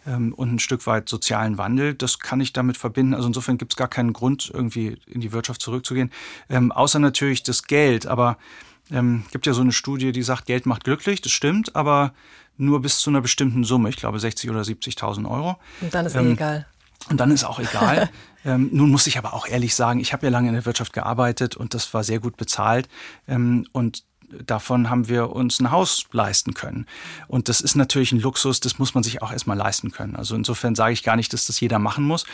ähm, und ein Stück weit sozialen Wandel. Das kann ich damit verbinden. Also insofern gibt es gar keinen Grund, irgendwie in die Wirtschaft zurückzugehen. Ähm, außer natürlich das Geld. Aber ähm, gibt ja so eine Studie, die sagt, Geld macht glücklich. Das stimmt, aber nur bis zu einer bestimmten Summe. Ich glaube 60 oder 70.000 Euro. Und dann ist ähm, eh egal. Und dann ist auch egal. ähm, nun muss ich aber auch ehrlich sagen, ich habe ja lange in der Wirtschaft gearbeitet und das war sehr gut bezahlt. Ähm, und davon haben wir uns ein Haus leisten können. Und das ist natürlich ein Luxus, das muss man sich auch erstmal leisten können. Also insofern sage ich gar nicht, dass das jeder machen muss.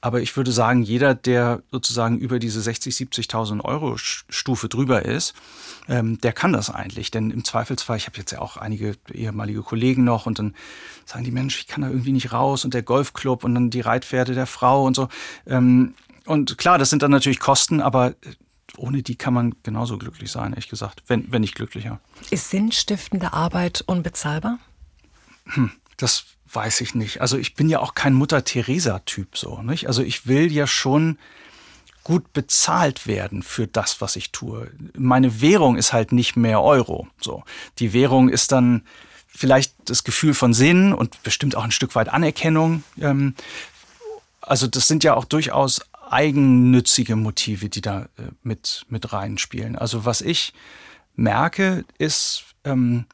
Aber ich würde sagen, jeder, der sozusagen über diese 60, 70.000 Euro Stufe drüber ist, ähm, der kann das eigentlich. Denn im Zweifelsfall, ich habe jetzt ja auch einige ehemalige Kollegen noch und dann sagen die Mensch, ich kann da irgendwie nicht raus und der Golfclub und dann die Reitpferde der Frau und so. Ähm, und klar, das sind dann natürlich Kosten, aber ohne die kann man genauso glücklich sein, ehrlich gesagt, wenn, wenn nicht glücklicher. Ist sinnstiftende Arbeit unbezahlbar? Hm, das weiß ich nicht. Also ich bin ja auch kein Mutter-Theresa-Typ so. Nicht? Also ich will ja schon gut bezahlt werden für das, was ich tue. Meine Währung ist halt nicht mehr Euro. So, die Währung ist dann vielleicht das Gefühl von Sinn und bestimmt auch ein Stück weit Anerkennung. Ähm, also das sind ja auch durchaus eigennützige Motive, die da äh, mit, mit reinspielen. Also was ich merke, ist, ähm,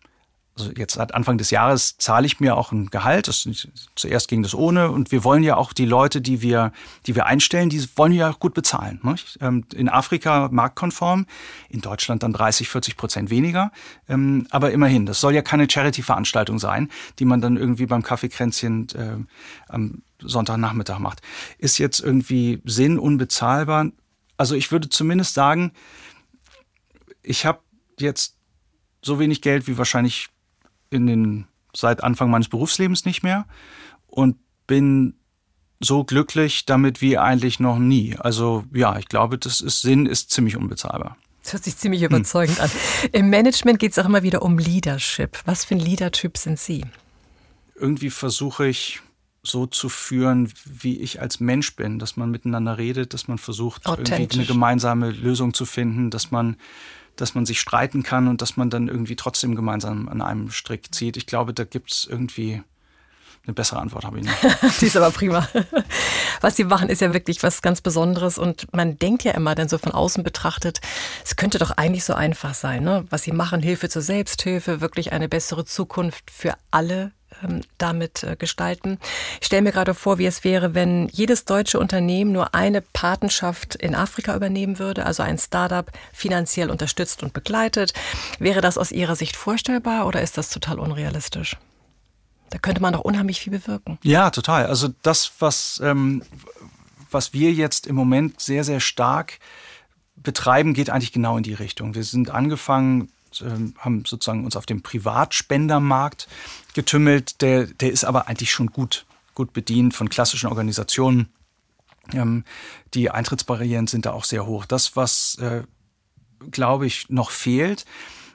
also jetzt seit Anfang des Jahres zahle ich mir auch ein Gehalt. Das, zuerst ging das ohne und wir wollen ja auch die Leute, die wir, die wir einstellen, die wollen ja gut bezahlen. Nicht? Ähm, in Afrika marktkonform, in Deutschland dann 30, 40 Prozent weniger. Ähm, aber immerhin, das soll ja keine Charity-Veranstaltung sein, die man dann irgendwie beim Kaffeekränzchen äh, am Sonntagnachmittag macht. Ist jetzt irgendwie Sinn unbezahlbar? Also ich würde zumindest sagen, ich habe jetzt so wenig Geld wie wahrscheinlich in den seit Anfang meines Berufslebens nicht mehr und bin so glücklich damit wie eigentlich noch nie. Also ja, ich glaube, das ist Sinn ist ziemlich unbezahlbar. Das hört sich ziemlich überzeugend hm. an. Im Management geht es auch immer wieder um Leadership. Was für ein Leader-Typ sind Sie? Irgendwie versuche ich so zu führen, wie ich als Mensch bin, dass man miteinander redet, dass man versucht, irgendwie eine gemeinsame Lösung zu finden, dass man dass man sich streiten kann und dass man dann irgendwie trotzdem gemeinsam an einem Strick zieht. Ich glaube, da gibt es irgendwie eine bessere Antwort habe ich nicht. Die ist aber prima. Was Sie machen, ist ja wirklich was ganz Besonderes und man denkt ja immer dann so von außen betrachtet, es könnte doch eigentlich so einfach sein, ne? Was Sie machen, Hilfe zur Selbsthilfe, wirklich eine bessere Zukunft für alle ähm, damit äh, gestalten. Ich stelle mir gerade vor, wie es wäre, wenn jedes deutsche Unternehmen nur eine Patenschaft in Afrika übernehmen würde, also ein Startup finanziell unterstützt und begleitet. Wäre das aus Ihrer Sicht vorstellbar oder ist das total unrealistisch? Da könnte man doch unheimlich viel bewirken. Ja, total. Also das, was, ähm, was wir jetzt im Moment sehr, sehr stark betreiben, geht eigentlich genau in die Richtung. Wir sind angefangen ähm, haben sozusagen uns auf dem Privatspendermarkt getümmelt. Der, der ist aber eigentlich schon gut, gut bedient von klassischen Organisationen. Ähm, die Eintrittsbarrieren sind da auch sehr hoch. Das, was, äh, glaube ich, noch fehlt,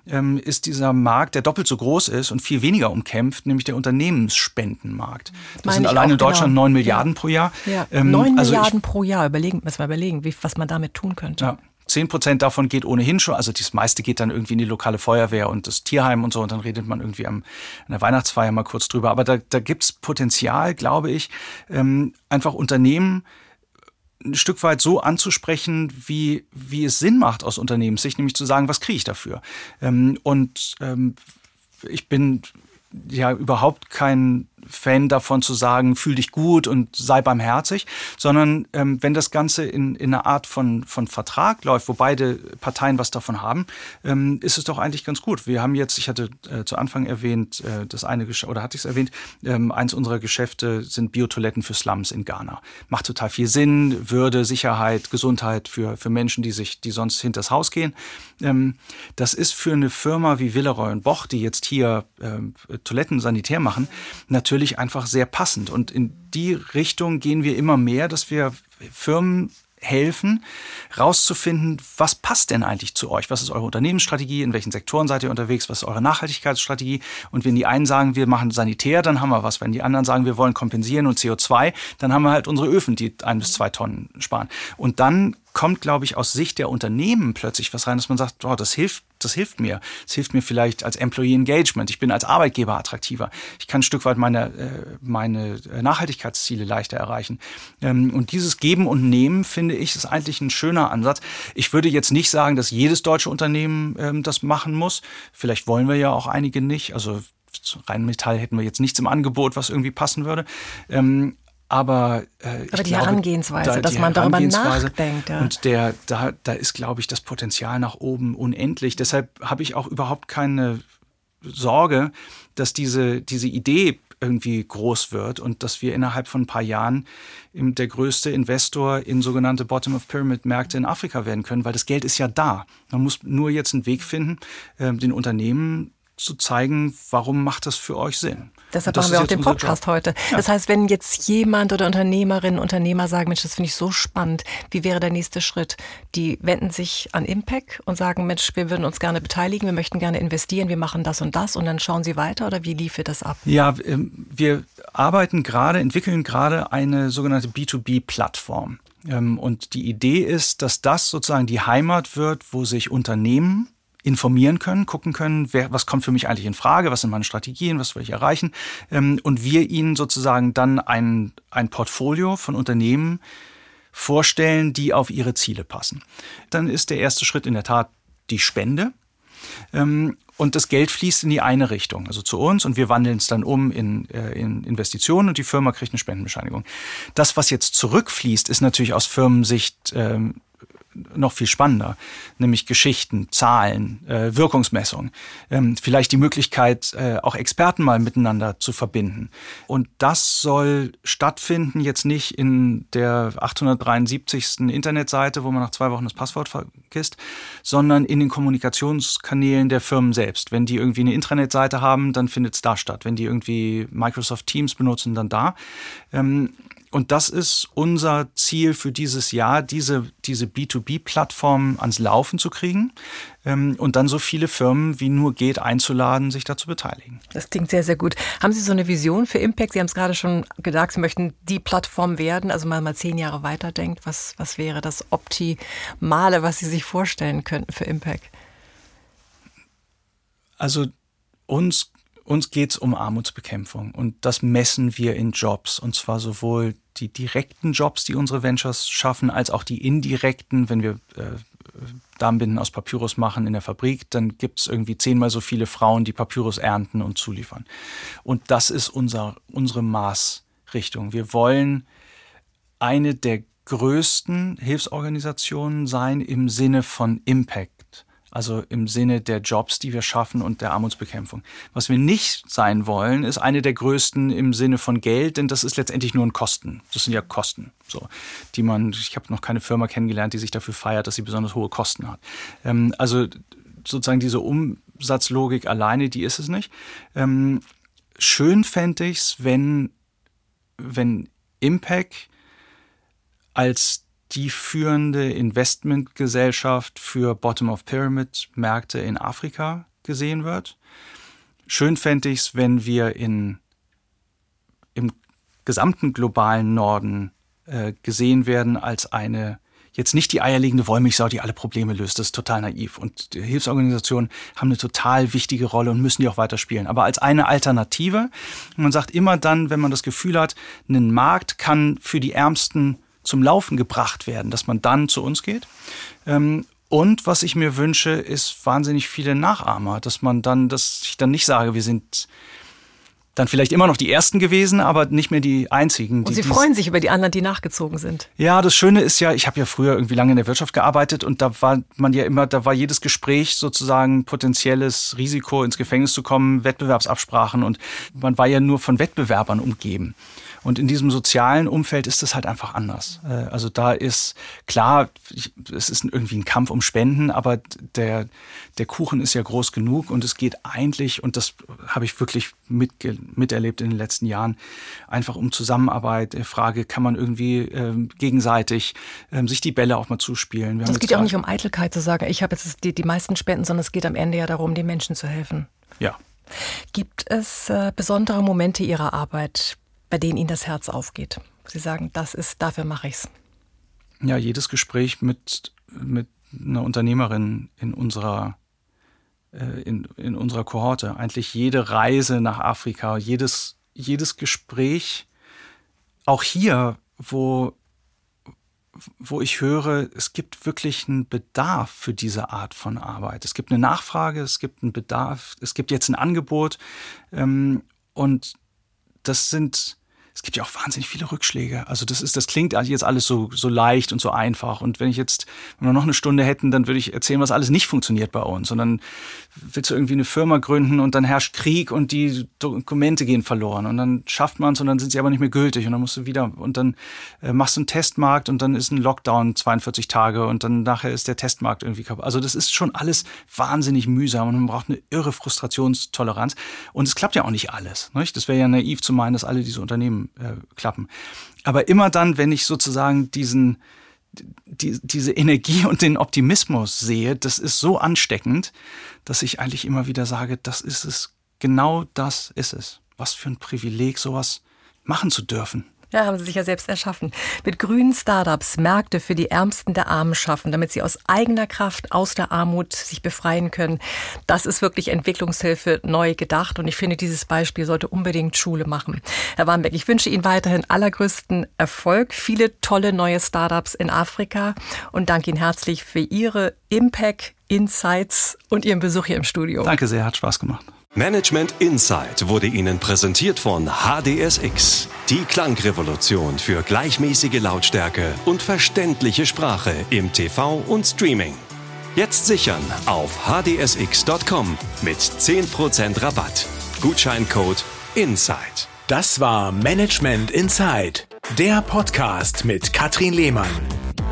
ähm, ist dieser Markt, der doppelt so groß ist und viel weniger umkämpft, nämlich der Unternehmensspendenmarkt. Das Meine sind allein in Deutschland neun genau. Milliarden ja. pro Jahr. Ja. Ähm, 9 also Milliarden pro Jahr. Überlegen, müssen wir überlegen, wie, was man damit tun könnte. Ja. 10 Prozent davon geht ohnehin schon, also das meiste geht dann irgendwie in die lokale Feuerwehr und das Tierheim und so und dann redet man irgendwie am, an der Weihnachtsfeier mal kurz drüber. Aber da, da gibt's Potenzial, glaube ich, ähm, einfach Unternehmen ein Stück weit so anzusprechen, wie, wie es Sinn macht aus Unternehmenssicht, nämlich zu sagen, was kriege ich dafür? Ähm, und ähm, ich bin ja überhaupt kein Fan davon zu sagen, fühl dich gut und sei barmherzig, sondern ähm, wenn das Ganze in, in einer Art von, von Vertrag läuft, wo beide Parteien was davon haben, ähm, ist es doch eigentlich ganz gut. Wir haben jetzt, ich hatte äh, zu Anfang erwähnt, äh, das eine oder hatte ich es erwähnt, ähm, eins unserer Geschäfte sind Biotoiletten für Slums in Ghana. Macht total viel Sinn, Würde, Sicherheit, Gesundheit für, für Menschen, die sich, die sonst hinters Haus gehen. Ähm, das ist für eine Firma wie Villeroy und Boch, die jetzt hier ähm, Toiletten sanitär machen, natürlich natürlich einfach sehr passend. Und in die Richtung gehen wir immer mehr, dass wir Firmen helfen, rauszufinden, was passt denn eigentlich zu euch? Was ist eure Unternehmensstrategie? In welchen Sektoren seid ihr unterwegs? Was ist eure Nachhaltigkeitsstrategie? Und wenn die einen sagen, wir machen sanitär, dann haben wir was. Wenn die anderen sagen, wir wollen kompensieren und CO2, dann haben wir halt unsere Öfen, die ein bis zwei Tonnen sparen. Und dann kommt, glaube ich, aus Sicht der Unternehmen plötzlich was rein, dass man sagt, oh, das hilft, das hilft mir. Das hilft mir vielleicht als Employee Engagement. Ich bin als Arbeitgeber attraktiver. Ich kann ein Stück weit meine, äh, meine Nachhaltigkeitsziele leichter erreichen. Ähm, und dieses Geben und Nehmen, finde ich, ist eigentlich ein schöner Ansatz. Ich würde jetzt nicht sagen, dass jedes deutsche Unternehmen ähm, das machen muss. Vielleicht wollen wir ja auch einige nicht. Also Rheinmetall hätten wir jetzt nichts im Angebot, was irgendwie passen würde. Ähm, aber, äh, aber die glaube, Herangehensweise, da, dass die man darüber nachdenkt. Ja. Und der, da, da ist, glaube ich, das Potenzial nach oben unendlich. Deshalb habe ich auch überhaupt keine Sorge, dass diese, diese Idee irgendwie groß wird und dass wir innerhalb von ein paar Jahren der größte Investor in sogenannte Bottom-of-Pyramid-Märkte in Afrika werden können, weil das Geld ist ja da. Man muss nur jetzt einen Weg finden, ähm, den Unternehmen zu zeigen, warum macht das für euch Sinn. Deshalb machen wir auch den Podcast heute. Ja. Das heißt, wenn jetzt jemand oder Unternehmerinnen, Unternehmer sagen, Mensch, das finde ich so spannend, wie wäre der nächste Schritt? Die wenden sich an Impact und sagen, Mensch, wir würden uns gerne beteiligen, wir möchten gerne investieren, wir machen das und das und dann schauen sie weiter oder wie lief das ab? Ja, ähm, wir arbeiten gerade, entwickeln gerade eine sogenannte B2B-Plattform. Ähm, und die Idee ist, dass das sozusagen die Heimat wird, wo sich Unternehmen informieren können, gucken können, wer, was kommt für mich eigentlich in Frage, was sind meine Strategien, was will ich erreichen. Ähm, und wir ihnen sozusagen dann ein, ein Portfolio von Unternehmen vorstellen, die auf ihre Ziele passen. Dann ist der erste Schritt in der Tat die Spende. Ähm, und das Geld fließt in die eine Richtung, also zu uns, und wir wandeln es dann um in, äh, in Investitionen und die Firma kriegt eine Spendenbescheinigung. Das, was jetzt zurückfließt, ist natürlich aus Firmensicht ähm, noch viel spannender, nämlich Geschichten, Zahlen, äh, Wirkungsmessung, ähm, vielleicht die Möglichkeit, äh, auch Experten mal miteinander zu verbinden. Und das soll stattfinden jetzt nicht in der 873. Internetseite, wo man nach zwei Wochen das Passwort vergisst, sondern in den Kommunikationskanälen der Firmen selbst. Wenn die irgendwie eine Intranet-Seite haben, dann findet es da statt. Wenn die irgendwie Microsoft Teams benutzen, dann da. Ähm, und das ist unser Ziel für dieses Jahr, diese, diese B2B-Plattform ans Laufen zu kriegen ähm, und dann so viele Firmen wie nur geht einzuladen, sich da zu beteiligen. Das klingt sehr, sehr gut. Haben Sie so eine Vision für Impact? Sie haben es gerade schon gesagt, Sie möchten die Plattform werden, also mal, mal zehn Jahre weiterdenkt. Was, was wäre das Optimale, was Sie sich vorstellen könnten für Impact? Also uns uns geht es um Armutsbekämpfung und das messen wir in Jobs und zwar sowohl die direkten Jobs, die unsere Ventures schaffen, als auch die indirekten. Wenn wir äh, Darmbinden aus Papyrus machen in der Fabrik, dann gibt es irgendwie zehnmal so viele Frauen, die Papyrus ernten und zuliefern. Und das ist unser, unsere Maßrichtung. Wir wollen eine der größten Hilfsorganisationen sein im Sinne von Impact. Also im Sinne der Jobs, die wir schaffen und der Armutsbekämpfung. Was wir nicht sein wollen, ist eine der größten im Sinne von Geld, denn das ist letztendlich nur ein Kosten. Das sind ja Kosten, so, die man, ich habe noch keine Firma kennengelernt, die sich dafür feiert, dass sie besonders hohe Kosten hat. Ähm, also sozusagen diese Umsatzlogik alleine, die ist es nicht. Ähm, schön fände ich es, wenn, wenn Impact als die führende Investmentgesellschaft für Bottom-of-Pyramid-Märkte in Afrika gesehen wird. Schön fände ich es, wenn wir in, im gesamten globalen Norden äh, gesehen werden als eine jetzt nicht die eierlegende Wollmilchsau, die alle Probleme löst. Das ist total naiv. Und Hilfsorganisationen haben eine total wichtige Rolle und müssen die auch weiterspielen. Aber als eine Alternative. Man sagt immer dann, wenn man das Gefühl hat, ein Markt kann für die Ärmsten zum Laufen gebracht werden, dass man dann zu uns geht. Ähm, und was ich mir wünsche, ist wahnsinnig viele Nachahmer, dass man dann, dass ich dann nicht sage, wir sind dann vielleicht immer noch die Ersten gewesen, aber nicht mehr die Einzigen. Und Sie freuen sich über die anderen, die nachgezogen sind. Ja, das Schöne ist ja, ich habe ja früher irgendwie lange in der Wirtschaft gearbeitet und da war man ja immer, da war jedes Gespräch sozusagen potenzielles Risiko, ins Gefängnis zu kommen, Wettbewerbsabsprachen und man war ja nur von Wettbewerbern umgeben. Und in diesem sozialen Umfeld ist es halt einfach anders. Äh, also da ist klar, es ist irgendwie ein Kampf um Spenden, aber der, der Kuchen ist ja groß genug und es geht eigentlich, und das habe ich wirklich mit, miterlebt in den letzten Jahren, einfach um Zusammenarbeit. Die Frage, kann man irgendwie ähm, gegenseitig ähm, sich die Bälle auch mal zuspielen? Es geht ja auch nicht um Eitelkeit zu sagen, ich habe jetzt die, die meisten Spenden, sondern es geht am Ende ja darum, den Menschen zu helfen. Ja. Gibt es äh, besondere Momente Ihrer Arbeit, bei denen Ihnen das Herz aufgeht? Sie sagen, das ist, dafür mache ich's. Ja, jedes Gespräch mit, mit einer Unternehmerin in unserer, äh, in, in unserer Kohorte, eigentlich jede Reise nach Afrika, jedes, jedes Gespräch, auch hier, wo, wo ich höre, es gibt wirklich einen Bedarf für diese Art von Arbeit. Es gibt eine Nachfrage, es gibt einen Bedarf, es gibt jetzt ein Angebot. Ähm, und das sind es gibt ja auch wahnsinnig viele Rückschläge. Also das ist, das klingt jetzt alles so, so leicht und so einfach. Und wenn ich jetzt, wenn wir noch eine Stunde hätten, dann würde ich erzählen, was alles nicht funktioniert bei uns. Und dann willst du irgendwie eine Firma gründen und dann herrscht Krieg und die Dokumente gehen verloren. Und dann schafft man es und dann sind sie aber nicht mehr gültig. Und dann musst du wieder, und dann äh, machst du einen Testmarkt und dann ist ein Lockdown 42 Tage und dann nachher ist der Testmarkt irgendwie kaputt. Also das ist schon alles wahnsinnig mühsam und man braucht eine irre Frustrationstoleranz. Und es klappt ja auch nicht alles. Nicht? Das wäre ja naiv zu meinen, dass alle diese Unternehmen äh, klappen. Aber immer dann, wenn ich sozusagen diesen, die, diese Energie und den Optimismus sehe, das ist so ansteckend, dass ich eigentlich immer wieder sage, das ist es, genau das ist es. Was für ein Privileg, sowas machen zu dürfen. Ja, haben sie sich ja selbst erschaffen. Mit grünen Startups Märkte für die Ärmsten der Armen schaffen, damit sie aus eigener Kraft aus der Armut sich befreien können. Das ist wirklich Entwicklungshilfe neu gedacht und ich finde, dieses Beispiel sollte unbedingt Schule machen. Herr Warnbeck, ich wünsche Ihnen weiterhin allergrößten Erfolg, viele tolle neue Startups in Afrika und danke Ihnen herzlich für Ihre Impact, Insights und Ihren Besuch hier im Studio. Danke sehr, hat Spaß gemacht. Management Insight wurde Ihnen präsentiert von HDSX, die Klangrevolution für gleichmäßige Lautstärke und verständliche Sprache im TV und Streaming. Jetzt sichern auf hdsx.com mit 10% Rabatt. Gutscheincode INSIDE. Das war Management Inside, der Podcast mit Katrin Lehmann.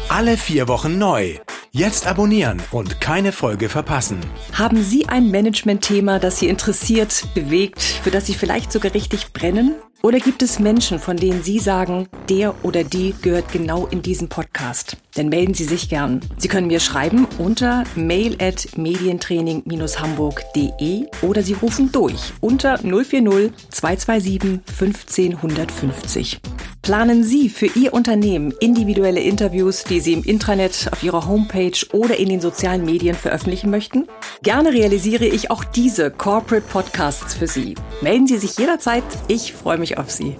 Alle vier Wochen neu Jetzt abonnieren und keine Folge verpassen. Haben Sie ein Management-Thema, das Sie interessiert, bewegt, für das Sie vielleicht sogar richtig brennen? Oder gibt es Menschen, von denen Sie sagen, der oder die gehört genau in diesen Podcast? Dann melden Sie sich gern. Sie können mir schreiben unter mail at medientraining-hamburg.de oder Sie rufen durch unter 040 227 15 150. Planen Sie für Ihr Unternehmen individuelle Interviews, die Sie im Intranet, auf Ihrer Homepage oder in den sozialen Medien veröffentlichen möchten? Gerne realisiere ich auch diese Corporate Podcasts für Sie. Melden Sie sich jederzeit. Ich freue mich auf Sie.